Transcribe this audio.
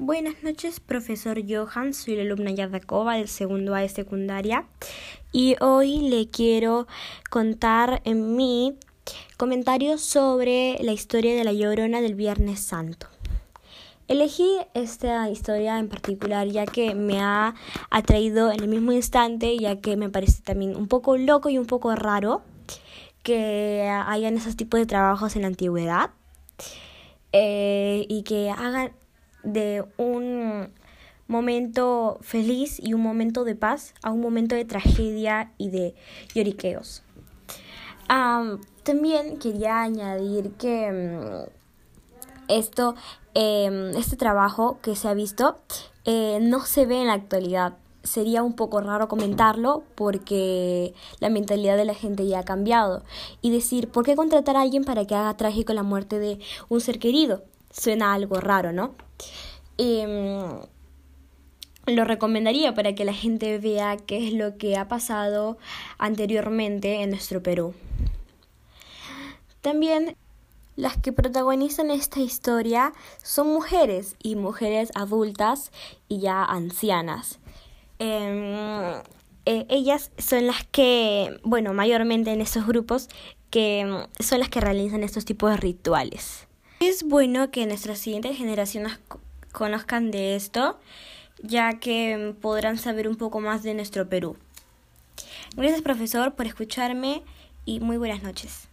Buenas noches, profesor Johan. Soy la alumna Yadakova del segundo A de secundaria y hoy le quiero contar en mi comentario sobre la historia de la Llorona del Viernes Santo. Elegí esta historia en particular ya que me ha atraído en el mismo instante, ya que me parece también un poco loco y un poco raro que hayan esos tipos de trabajos en la antigüedad eh, y que hagan de un momento feliz y un momento de paz a un momento de tragedia y de lloriqueos. también quería añadir que mm, esto, em, este trabajo que se ha visto eh, no se ve en la actualidad. Sería un poco raro comentarlo porque la mentalidad de la gente ya ha cambiado. Y decir, ¿por qué contratar a alguien para que haga trágico la muerte de un ser querido? Suena algo raro, ¿no? Em, lo recomendaría para que la gente vea qué es lo que ha pasado anteriormente en nuestro Perú. También las que protagonizan esta historia son mujeres y mujeres adultas y ya ancianas. Em, eh, ellas son las que, bueno, mayormente en estos grupos, que son las que realizan estos tipos de rituales. Es bueno que nuestras siguientes generaciones conozcan de esto, ya que podrán saber un poco más de nuestro Perú. Gracias profesor por escucharme y muy buenas noches.